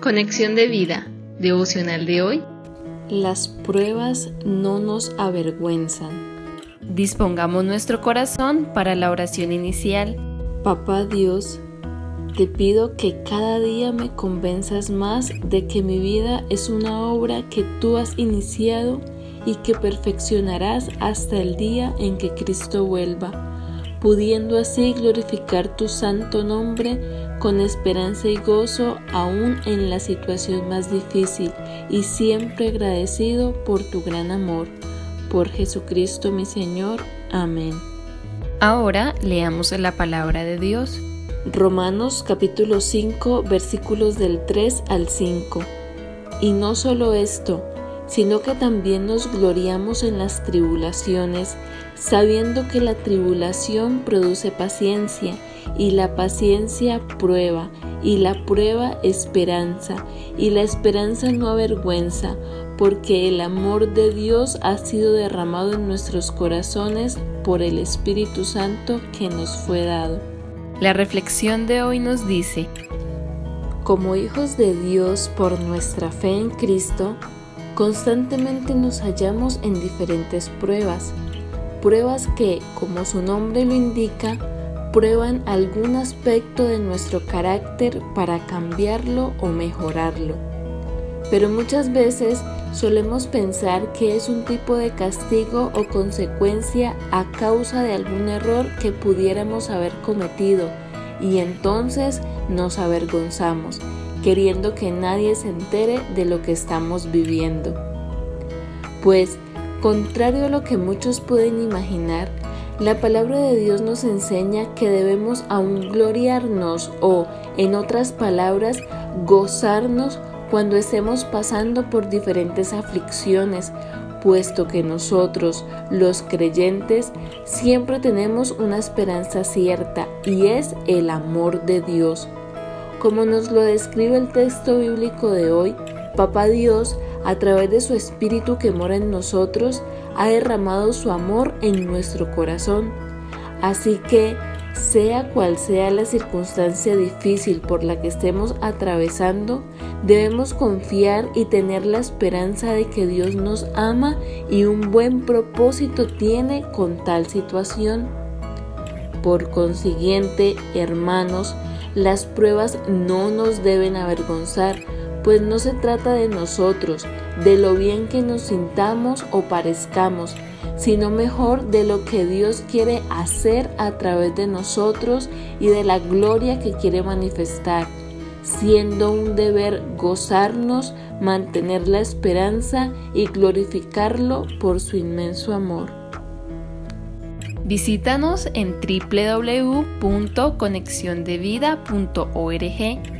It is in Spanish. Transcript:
Conexión de vida, devocional de hoy. Las pruebas no nos avergüenzan. Dispongamos nuestro corazón para la oración inicial. Papá Dios, te pido que cada día me convenzas más de que mi vida es una obra que tú has iniciado y que perfeccionarás hasta el día en que Cristo vuelva pudiendo así glorificar tu santo nombre con esperanza y gozo aún en la situación más difícil y siempre agradecido por tu gran amor. Por Jesucristo mi Señor. Amén. Ahora leamos la palabra de Dios. Romanos capítulo 5 versículos del 3 al 5. Y no solo esto, sino que también nos gloriamos en las tribulaciones, sabiendo que la tribulación produce paciencia, y la paciencia prueba, y la prueba esperanza, y la esperanza no avergüenza, porque el amor de Dios ha sido derramado en nuestros corazones por el Espíritu Santo que nos fue dado. La reflexión de hoy nos dice, como hijos de Dios por nuestra fe en Cristo, Constantemente nos hallamos en diferentes pruebas, pruebas que, como su nombre lo indica, prueban algún aspecto de nuestro carácter para cambiarlo o mejorarlo. Pero muchas veces solemos pensar que es un tipo de castigo o consecuencia a causa de algún error que pudiéramos haber cometido y entonces nos avergonzamos queriendo que nadie se entere de lo que estamos viviendo. Pues, contrario a lo que muchos pueden imaginar, la palabra de Dios nos enseña que debemos aún gloriarnos o, en otras palabras, gozarnos cuando estemos pasando por diferentes aflicciones, puesto que nosotros, los creyentes, siempre tenemos una esperanza cierta y es el amor de Dios. Como nos lo describe el texto bíblico de hoy, Papá Dios, a través de su Espíritu que mora en nosotros, ha derramado su amor en nuestro corazón. Así que, sea cual sea la circunstancia difícil por la que estemos atravesando, debemos confiar y tener la esperanza de que Dios nos ama y un buen propósito tiene con tal situación. Por consiguiente, hermanos, las pruebas no nos deben avergonzar, pues no se trata de nosotros, de lo bien que nos sintamos o parezcamos, sino mejor de lo que Dios quiere hacer a través de nosotros y de la gloria que quiere manifestar, siendo un deber gozarnos, mantener la esperanza y glorificarlo por su inmenso amor. Visítanos en www.conexiondevida.org.